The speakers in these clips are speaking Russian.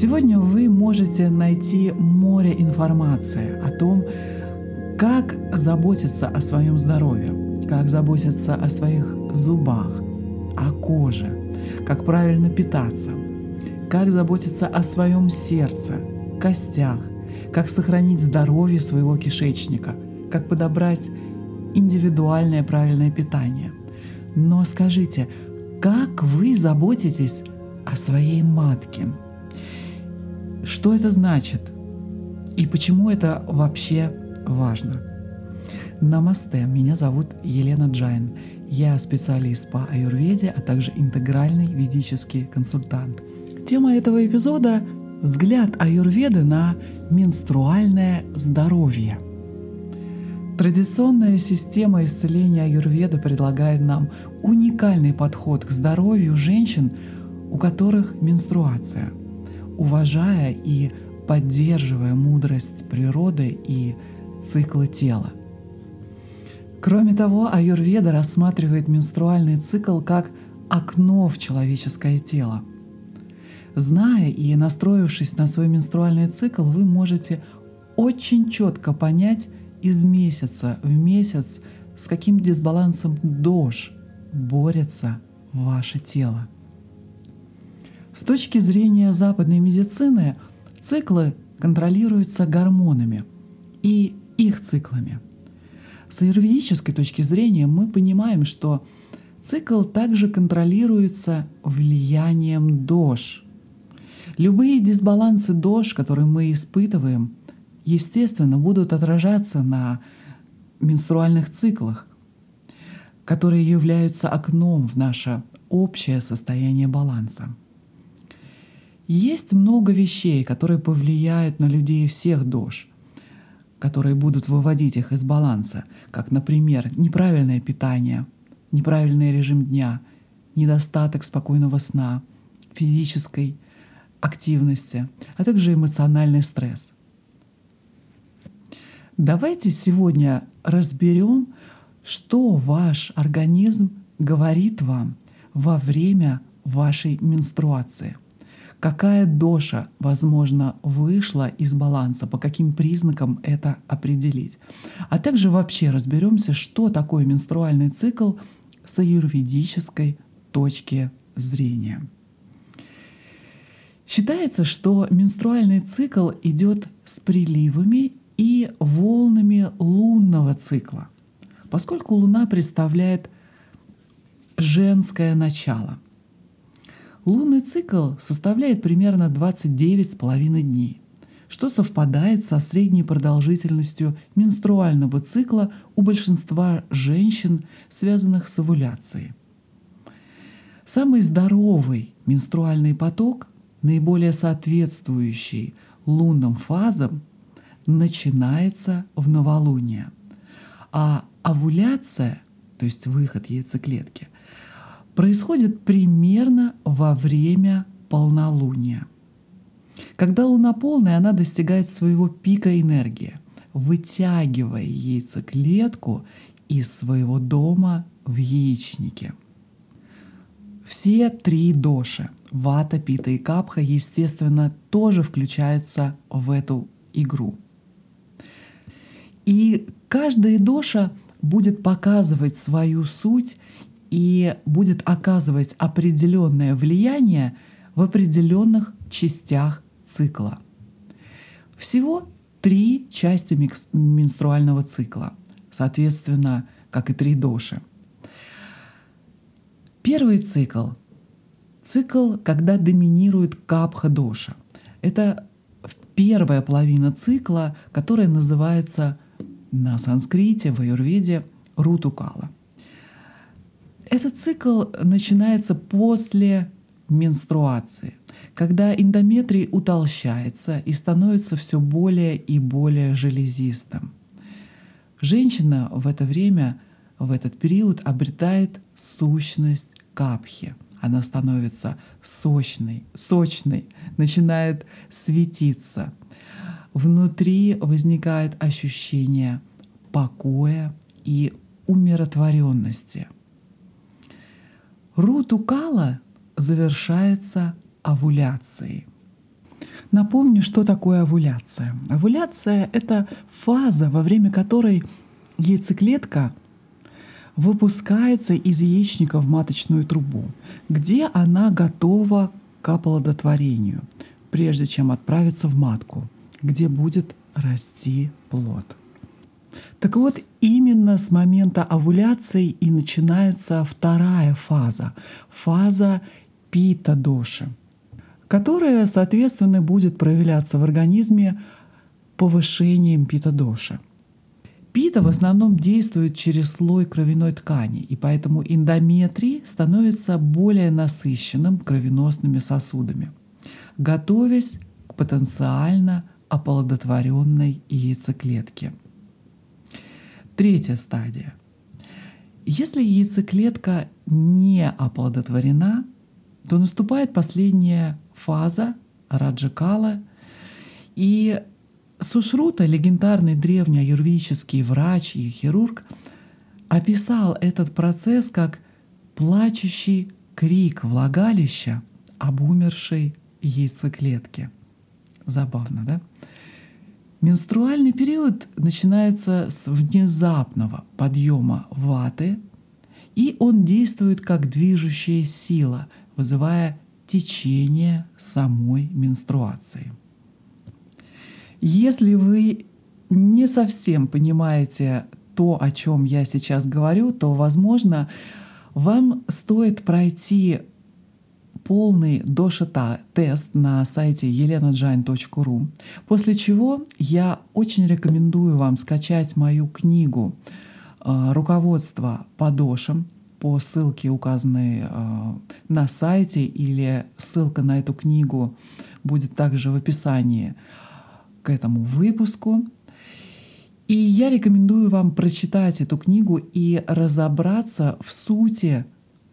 Сегодня вы можете найти море информации о том, как заботиться о своем здоровье, как заботиться о своих зубах, о коже, как правильно питаться, как заботиться о своем сердце, костях, как сохранить здоровье своего кишечника, как подобрать индивидуальное правильное питание. Но скажите, как вы заботитесь о своей матке? Что это значит? И почему это вообще важно? Намасте, меня зовут Елена Джайн. Я специалист по аюрведе, а также интегральный ведический консультант. Тема этого эпизода – взгляд аюрведы на менструальное здоровье – Традиционная система исцеления аюрведа предлагает нам уникальный подход к здоровью женщин, у которых менструация, уважая и поддерживая мудрость природы и циклы тела. Кроме того, аюрведа рассматривает менструальный цикл как окно в человеческое тело. Зная и настроившись на свой менструальный цикл, вы можете очень четко понять, из месяца в месяц, с каким дисбалансом дождь борется ваше тело. С точки зрения западной медицины циклы контролируются гормонами и их циклами. С аюрведической точки зрения мы понимаем, что цикл также контролируется влиянием дож. Любые дисбалансы дож, которые мы испытываем, естественно, будут отражаться на менструальных циклах, которые являются окном в наше общее состояние баланса. Есть много вещей, которые повлияют на людей всех дож, которые будут выводить их из баланса, как, например, неправильное питание, неправильный режим дня, недостаток спокойного сна, физической активности, а также эмоциональный стресс – Давайте сегодня разберем, что ваш организм говорит вам во время вашей менструации. Какая доша, возможно, вышла из баланса, по каким признакам это определить. А также вообще разберемся, что такое менструальный цикл с аюрведической точки зрения. Считается, что менструальный цикл идет с приливами и волнами лунного цикла, поскольку Луна представляет женское начало. Лунный цикл составляет примерно 29,5 дней, что совпадает со средней продолжительностью менструального цикла у большинства женщин, связанных с овуляцией. Самый здоровый менструальный поток, наиболее соответствующий лунным фазам, начинается в новолуние. А овуляция, то есть выход яйцеклетки, происходит примерно во время полнолуния. Когда луна полная, она достигает своего пика энергии, вытягивая яйцеклетку из своего дома в яичнике. Все три доши — вата, пита и капха — естественно, тоже включаются в эту игру — и каждая доша будет показывать свою суть и будет оказывать определенное влияние в определенных частях цикла. Всего три части менструального цикла, соответственно, как и три доши. Первый цикл — цикл, когда доминирует капха-доша. Это первая половина цикла, которая называется на санскрите, в аюрведе рутукала. Этот цикл начинается после менструации, когда эндометрий утолщается и становится все более и более железистым. Женщина в это время, в этот период обретает сущность капхи. Она становится сочной, сочной, начинает светиться – внутри возникает ощущение покоя и умиротворенности. Рутукала завершается овуляцией. Напомню, что такое овуляция. Овуляция — это фаза, во время которой яйцеклетка выпускается из яичника в маточную трубу, где она готова к оплодотворению, прежде чем отправиться в матку, где будет расти плод. Так вот, именно с момента овуляции и начинается вторая фаза, фаза пита-доши, которая, соответственно, будет проявляться в организме повышением пита-доши. Пита в основном действует через слой кровяной ткани, и поэтому эндометрий становится более насыщенным кровеносными сосудами, готовясь к потенциально оплодотворенной яйцеклетке. Третья стадия. Если яйцеклетка не оплодотворена, то наступает последняя фаза раджакала, и Сушрута, легендарный древний аюрведический врач и хирург, описал этот процесс как плачущий крик влагалища об умершей яйцеклетке. Забавно, да? Менструальный период начинается с внезапного подъема ваты, и он действует как движущая сила, вызывая течение самой менструации. Если вы не совсем понимаете то, о чем я сейчас говорю, то, возможно, вам стоит пройти полный дошита-тест на сайте elenajain.ru, после чего я очень рекомендую вам скачать мою книгу э, «Руководство по дошам», по ссылке, указанной э, на сайте, или ссылка на эту книгу будет также в описании к этому выпуску. И я рекомендую вам прочитать эту книгу и разобраться в сути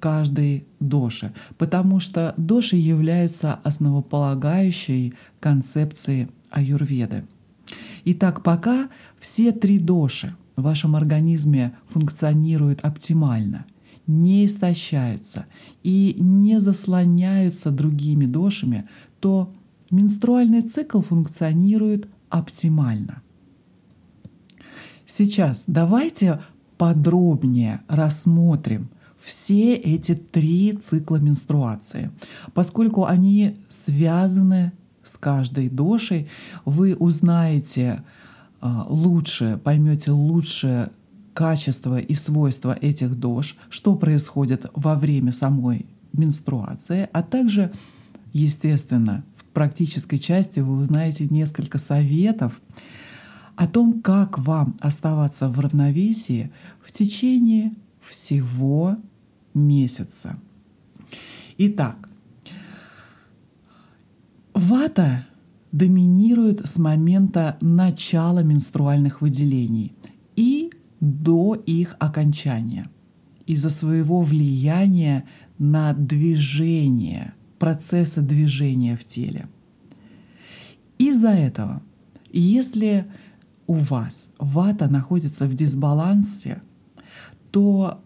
каждой доши, потому что доши являются основополагающей концепцией аюрведы. Итак, пока все три доши в вашем организме функционируют оптимально, не истощаются и не заслоняются другими дошами, то менструальный цикл функционирует оптимально. Сейчас давайте подробнее рассмотрим все эти три цикла менструации. Поскольку они связаны с каждой дошей, вы узнаете а, лучше, поймете лучше качество и свойства этих дож, что происходит во время самой менструации, а также, естественно, практической части вы узнаете несколько советов о том, как вам оставаться в равновесии в течение всего месяца. Итак, вата доминирует с момента начала менструальных выделений и до их окончания из-за своего влияния на движение – процесса движения в теле. Из-за этого, если у вас вата находится в дисбалансе, то,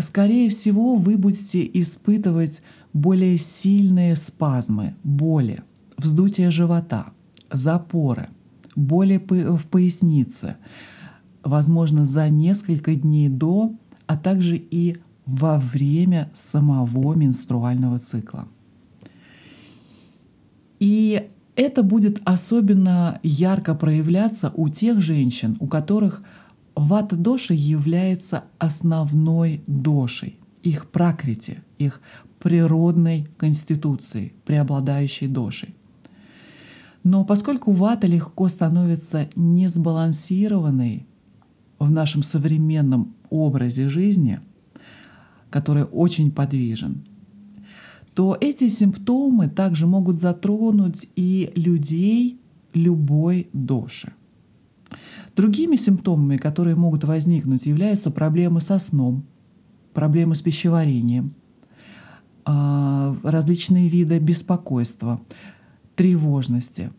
скорее всего, вы будете испытывать более сильные спазмы, боли, вздутие живота, запоры, боли в пояснице, возможно, за несколько дней до, а также и во время самого менструального цикла. И это будет особенно ярко проявляться у тех женщин, у которых вата доши является основной дошей, их пракрити, их природной конституцией, преобладающей дошей. Но поскольку вата легко становится несбалансированной в нашем современном образе жизни, который очень подвижен, то эти симптомы также могут затронуть и людей любой доши. Другими симптомами, которые могут возникнуть, являются проблемы со сном, проблемы с пищеварением, а, различные виды беспокойства, тревожности,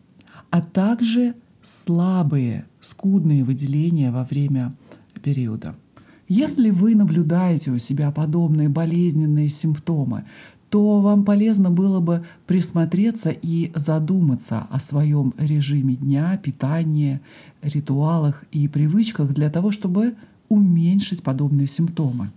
а также слабые, скудные выделения во время периода. Если вы наблюдаете у себя подобные болезненные симптомы, то вам полезно было бы присмотреться и задуматься о своем режиме дня, питании, ритуалах и привычках для того, чтобы уменьшить подобные симптомы.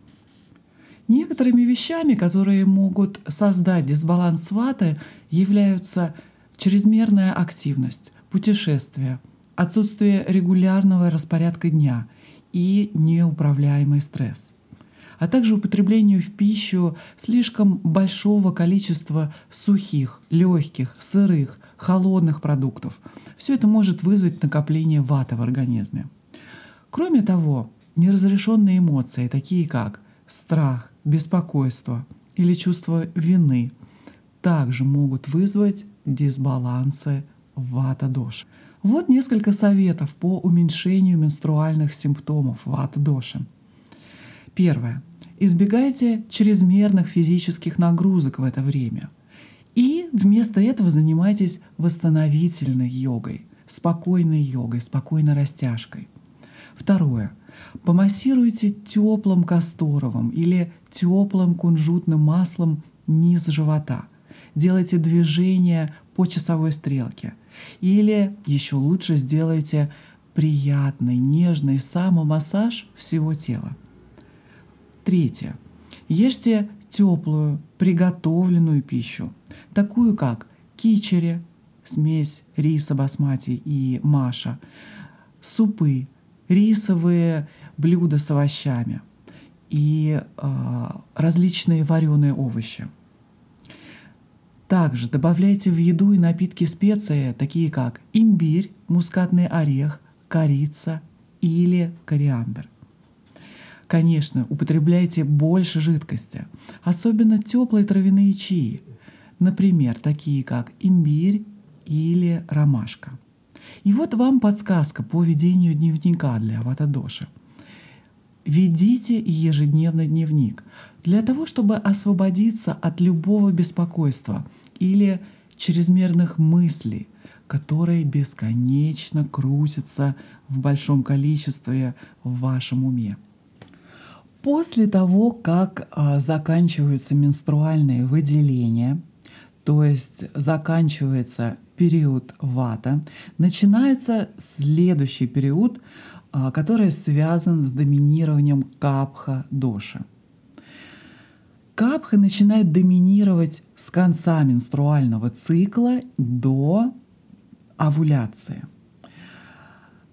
Некоторыми вещами, которые могут создать дисбаланс ваты, являются чрезмерная активность, путешествия, отсутствие регулярного распорядка дня и неуправляемый стресс, а также употреблению в пищу слишком большого количества сухих, легких, сырых, холодных продуктов. Все это может вызвать накопление ваты в организме. Кроме того, неразрешенные эмоции, такие как страх, беспокойство или чувство вины, также могут вызвать дисбалансы вата-доши. Вот несколько советов по уменьшению менструальных симптомов вата-доши. Первое. Избегайте чрезмерных физических нагрузок в это время. И вместо этого занимайтесь восстановительной йогой, спокойной йогой, спокойной растяжкой. Второе. Помассируйте теплым касторовым или теплым кунжутным маслом низ живота. Делайте движение по часовой стрелке. Или еще лучше сделайте приятный, нежный самомассаж всего тела. Третье. Ешьте теплую, приготовленную пищу, такую как кичери, смесь риса басмати и маша, супы, рисовые блюда с овощами и э, различные вареные овощи. Также добавляйте в еду и напитки специи, такие как имбирь, мускатный орех, корица или кориандр. Конечно, употребляйте больше жидкости, особенно теплые травяные чаи, например, такие как имбирь или ромашка. И вот вам подсказка по ведению дневника для аватадоши. Ведите ежедневный дневник для того, чтобы освободиться от любого беспокойства – или чрезмерных мыслей, которые бесконечно крутятся в большом количестве в вашем уме. После того, как а, заканчиваются менструальные выделения, то есть заканчивается период вата, начинается следующий период, а, который связан с доминированием капха доши. Капха начинает доминировать с конца менструального цикла до овуляции.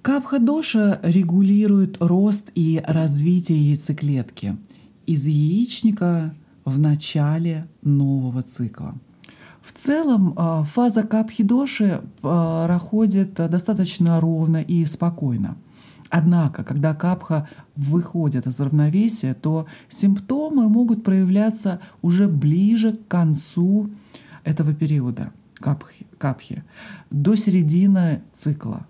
Капха-доша регулирует рост и развитие яйцеклетки из яичника в начале нового цикла. В целом а, фаза капхи-доши а, проходит достаточно ровно и спокойно – Однако, когда капха выходит из равновесия, то симптомы могут проявляться уже ближе к концу этого периода капхи, капхи до середины цикла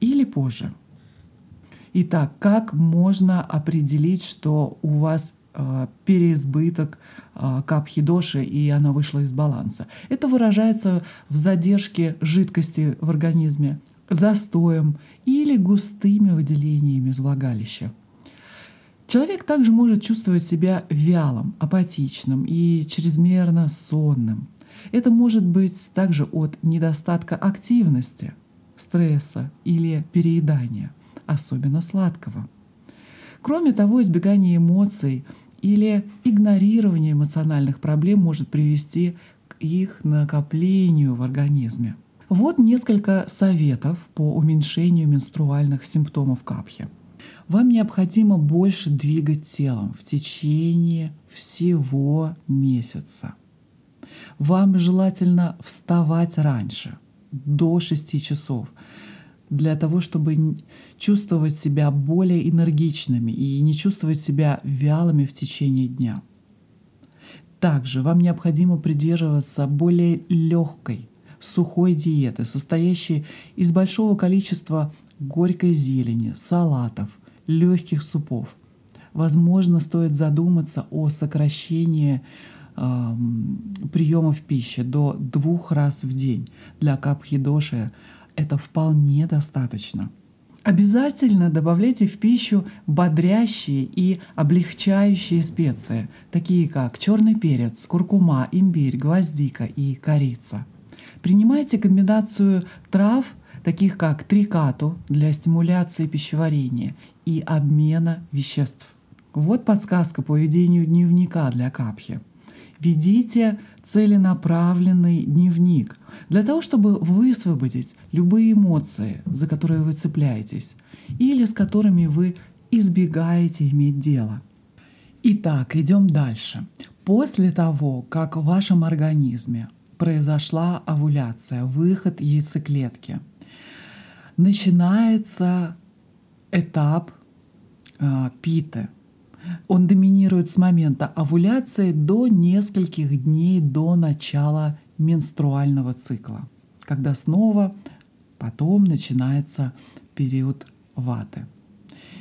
или позже. Итак, как можно определить, что у вас э, переизбыток э, капхи доши и она вышла из баланса? Это выражается в задержке жидкости в организме, застоем или густыми выделениями из влагалища. Человек также может чувствовать себя вялым, апатичным и чрезмерно сонным. Это может быть также от недостатка активности, стресса или переедания, особенно сладкого. Кроме того, избегание эмоций или игнорирование эмоциональных проблем может привести к их накоплению в организме. Вот несколько советов по уменьшению менструальных симптомов капхи. Вам необходимо больше двигать телом в течение всего месяца. Вам желательно вставать раньше, до 6 часов, для того, чтобы чувствовать себя более энергичными и не чувствовать себя вялыми в течение дня. Также вам необходимо придерживаться более легкой, сухой диеты, состоящей из большого количества горькой зелени, салатов, легких супов. Возможно, стоит задуматься о сокращении э, приемов пищи до двух раз в день. Для капхидоши это вполне достаточно. Обязательно добавляйте в пищу бодрящие и облегчающие специи, такие как черный перец, куркума, имбирь, гвоздика и корица. Принимайте комбинацию трав, таких как трикату для стимуляции пищеварения и обмена веществ. Вот подсказка по ведению дневника для капхи. Ведите целенаправленный дневник для того, чтобы высвободить любые эмоции, за которые вы цепляетесь, или с которыми вы избегаете иметь дело. Итак, идем дальше. После того, как в вашем организме произошла овуляция, выход яйцеклетки, начинается этап э, питы – он доминирует с момента овуляции до нескольких дней до начала менструального цикла, когда снова потом начинается период ваты.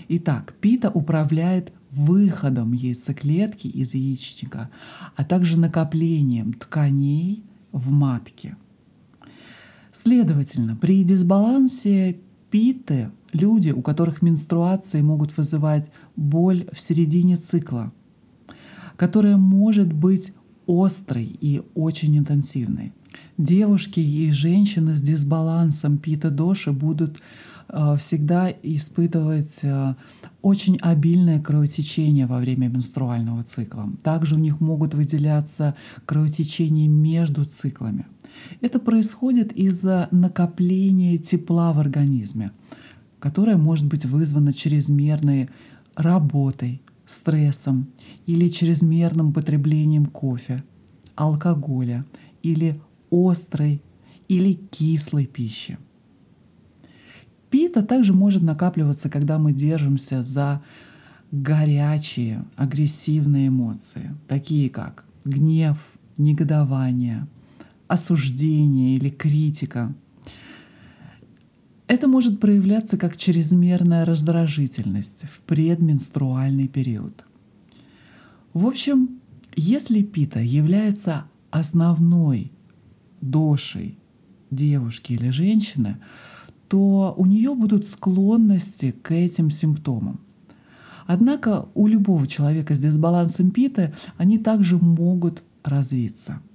Итак, пита управляет выходом яйцеклетки из яичника, а также накоплением тканей в матке. Следовательно, при дисбалансе питы люди, у которых менструации могут вызывать боль в середине цикла, которая может быть острой и очень интенсивной. Девушки и женщины с дисбалансом пита-доши будут э, всегда испытывать э, очень обильное кровотечение во время менструального цикла. Также у них могут выделяться кровотечения между циклами. Это происходит из-за накопления тепла в организме которое может быть вызвано чрезмерной работой, стрессом или чрезмерным потреблением кофе, алкоголя или острой или кислой пищи. Пита также может накапливаться, когда мы держимся за горячие, агрессивные эмоции, такие как гнев, негодование, осуждение или критика – это может проявляться как чрезмерная раздражительность в предменструальный период. В общем, если пита является основной дошей девушки или женщины, то у нее будут склонности к этим симптомам. Однако у любого человека с дисбалансом питы они также могут развиться –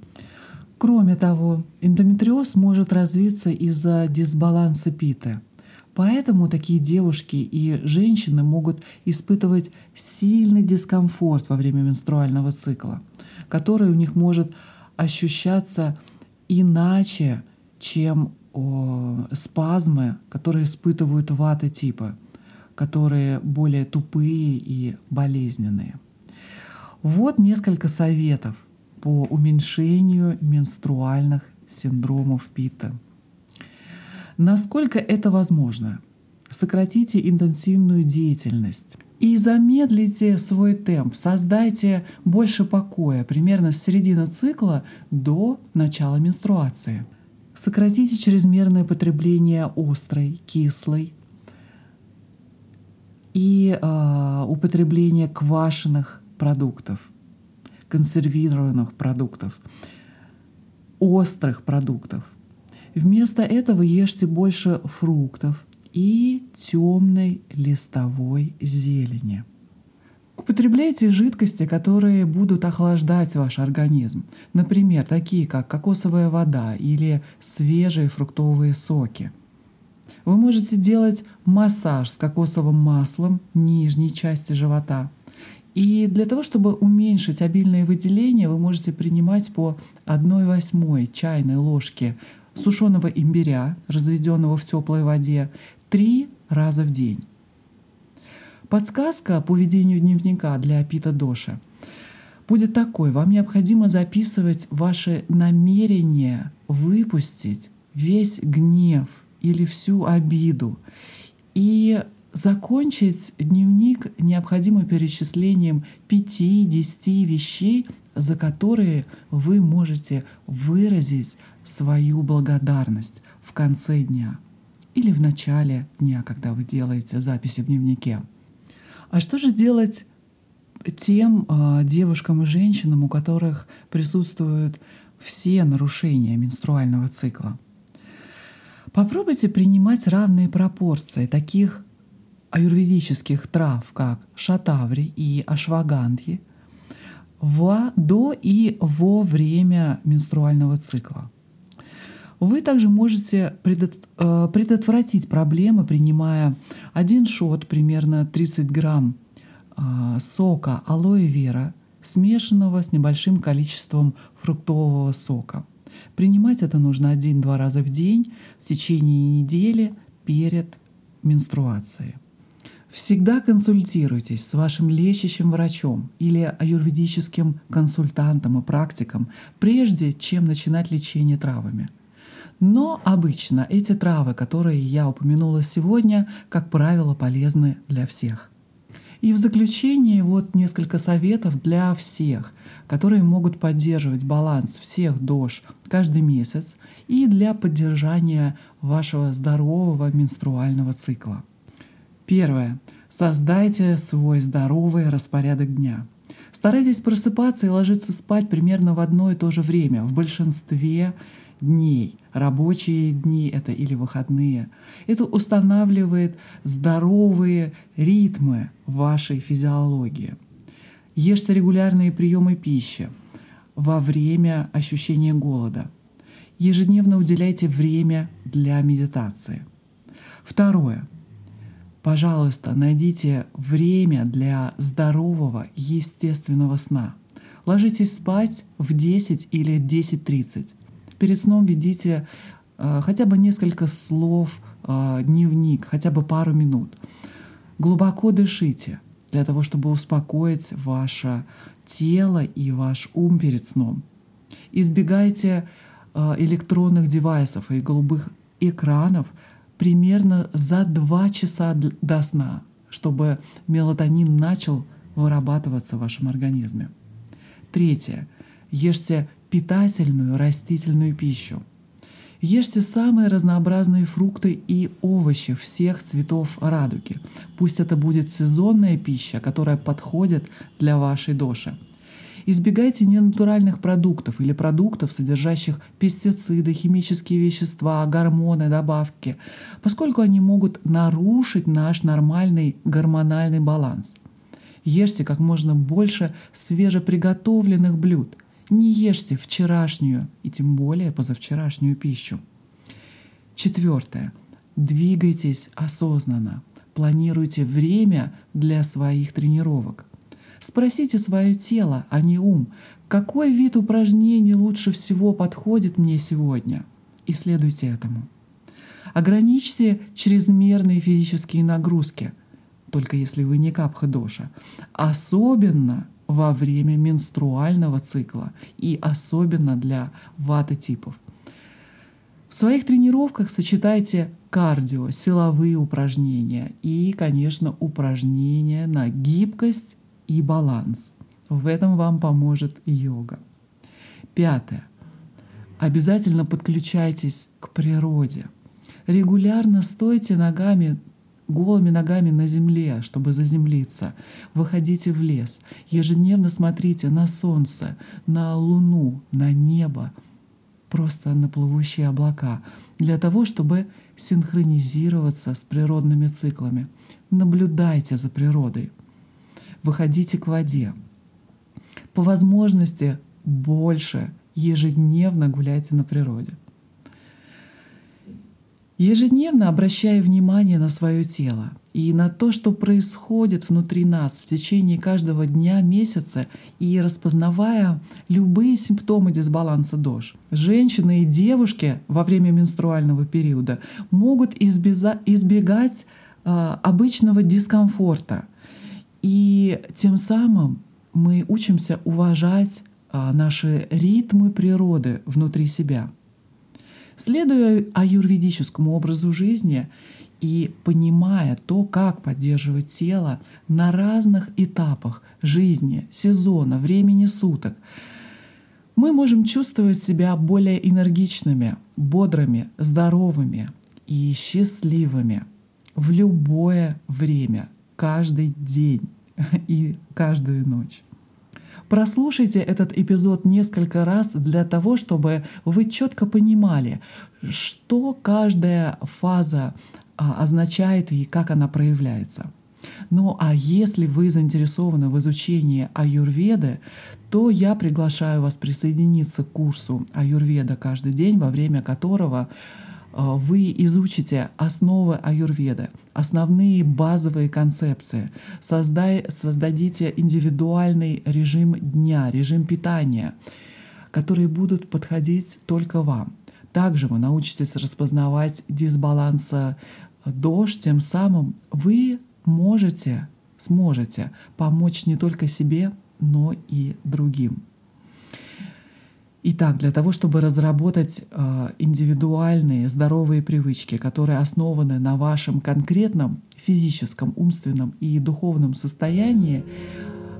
Кроме того, эндометриоз может развиться из-за дисбаланса пита. Поэтому такие девушки и женщины могут испытывать сильный дискомфорт во время менструального цикла, который у них может ощущаться иначе, чем о, спазмы, которые испытывают ваты типа, которые более тупые и болезненные. Вот несколько советов – по уменьшению менструальных синдромов Пита. Насколько это возможно? Сократите интенсивную деятельность и замедлите свой темп, создайте больше покоя примерно с середины цикла до начала менструации. Сократите чрезмерное потребление острой, кислой и э, употребление квашеных продуктов консервированных продуктов, острых продуктов. Вместо этого ешьте больше фруктов и темной листовой зелени. Употребляйте жидкости, которые будут охлаждать ваш организм. Например, такие как кокосовая вода или свежие фруктовые соки. Вы можете делать массаж с кокосовым маслом нижней части живота – и для того, чтобы уменьшить обильные выделения, вы можете принимать по 1 восьмой чайной ложки сушеного имбиря, разведенного в теплой воде, три раза в день. Подсказка по ведению дневника для Пита Доши будет такой. Вам необходимо записывать ваши намерения выпустить весь гнев или всю обиду и Закончить дневник необходимо перечислением 5-10 вещей, за которые вы можете выразить свою благодарность в конце дня или в начале дня, когда вы делаете записи в дневнике. А что же делать тем э, девушкам и женщинам, у которых присутствуют все нарушения менструального цикла? Попробуйте принимать равные пропорции таких аюрведических трав, как шатаври и ашвагандхи, во, до и во время менструального цикла. Вы также можете э, предотвратить проблемы, принимая один шот, примерно 30 грамм э, сока алоэ вера, смешанного с небольшим количеством фруктового сока. Принимать это нужно один-два раза в день в течение недели перед менструацией. Всегда консультируйтесь с вашим лечащим врачом или аюрведическим консультантом и практиком, прежде чем начинать лечение травами. Но обычно эти травы, которые я упомянула сегодня, как правило, полезны для всех. И в заключение вот несколько советов для всех, которые могут поддерживать баланс всех дож каждый месяц и для поддержания вашего здорового менструального цикла. Первое. Создайте свой здоровый распорядок дня. Старайтесь просыпаться и ложиться спать примерно в одно и то же время. В большинстве дней. Рабочие дни это или выходные. Это устанавливает здоровые ритмы вашей физиологии. Ешьте регулярные приемы пищи во время ощущения голода. Ежедневно уделяйте время для медитации. Второе. Пожалуйста, найдите время для здорового, естественного сна. Ложитесь спать в 10 или 10.30 перед сном ведите э, хотя бы несколько слов, э, дневник, хотя бы пару минут. Глубоко дышите для того, чтобы успокоить ваше тело и ваш ум перед сном. Избегайте э, электронных девайсов и голубых экранов примерно за два часа до сна, чтобы мелатонин начал вырабатываться в вашем организме. Третье. Ешьте питательную растительную пищу. Ешьте самые разнообразные фрукты и овощи всех цветов радуги. Пусть это будет сезонная пища, которая подходит для вашей доши. Избегайте ненатуральных продуктов или продуктов, содержащих пестициды, химические вещества, гормоны, добавки, поскольку они могут нарушить наш нормальный гормональный баланс. Ешьте как можно больше свежеприготовленных блюд. Не ешьте вчерашнюю и тем более позавчерашнюю пищу. Четвертое. Двигайтесь осознанно. Планируйте время для своих тренировок. Спросите свое тело, а не ум, какой вид упражнений лучше всего подходит мне сегодня. И следуйте этому. Ограничьте чрезмерные физические нагрузки, только если вы не капха-доша. Особенно во время менструального цикла и особенно для ваты-типов. В своих тренировках сочетайте кардио, силовые упражнения и, конечно, упражнения на гибкость и баланс. В этом вам поможет йога. Пятое. Обязательно подключайтесь к природе. Регулярно стойте ногами голыми ногами на земле, чтобы заземлиться. Выходите в лес. Ежедневно смотрите на солнце, на луну, на небо, просто на плывущие облака, для того, чтобы синхронизироваться с природными циклами. Наблюдайте за природой. Выходите к воде. По возможности больше ежедневно гуляйте на природе. Ежедневно обращая внимание на свое тело и на то, что происходит внутри нас в течение каждого дня, месяца, и распознавая любые симптомы дисбаланса ДОЖ. Женщины и девушки во время менструального периода могут избегать э, обычного дискомфорта. И тем самым мы учимся уважать э, наши ритмы природы внутри себя — Следуя аюрведическому образу жизни и понимая то, как поддерживать тело на разных этапах жизни, сезона, времени суток, мы можем чувствовать себя более энергичными, бодрыми, здоровыми и счастливыми в любое время, каждый день и каждую ночь. Прослушайте этот эпизод несколько раз для того, чтобы вы четко понимали, что каждая фаза а, означает и как она проявляется. Ну а если вы заинтересованы в изучении аюрведы, то я приглашаю вас присоединиться к курсу аюрведа каждый день, во время которого вы изучите основы аюрведы, основные базовые концепции, создай, создадите индивидуальный режим дня, режим питания, которые будут подходить только вам. Также вы научитесь распознавать дисбаланса дождь, тем самым вы можете, сможете помочь не только себе, но и другим. Итак, для того, чтобы разработать э, индивидуальные здоровые привычки, которые основаны на вашем конкретном физическом, умственном и духовном состоянии,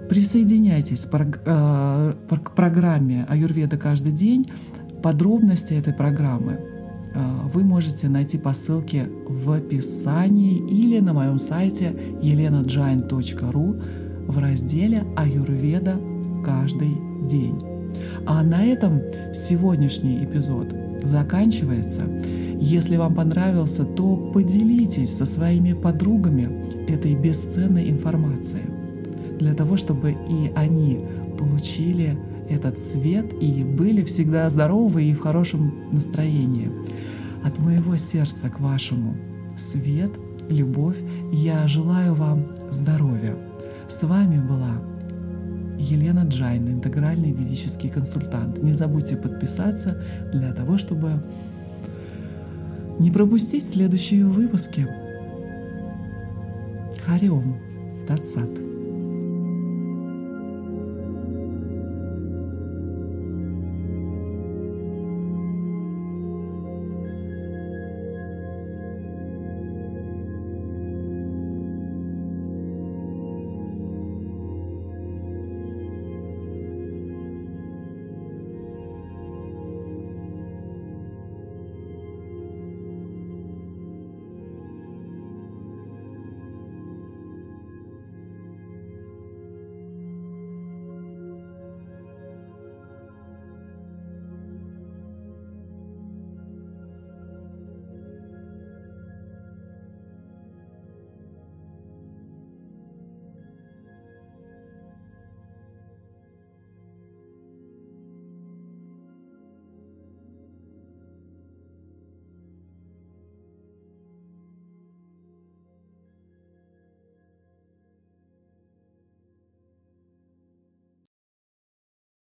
присоединяйтесь э, к программе Аюрведа каждый день. Подробности этой программы э, вы можете найти по ссылке в описании или на моем сайте elenajain.ru в разделе «Аюрведа каждый день». А на этом сегодняшний эпизод заканчивается. Если вам понравился, то поделитесь со своими подругами этой бесценной информацией, для того, чтобы и они получили этот свет и были всегда здоровы и в хорошем настроении. От моего сердца к вашему свет, любовь, я желаю вам здоровья. С вами была Елена Джайн, интегральный ведический консультант. Не забудьте подписаться для того, чтобы не пропустить следующие выпуски. Хари Ом Тат Сат.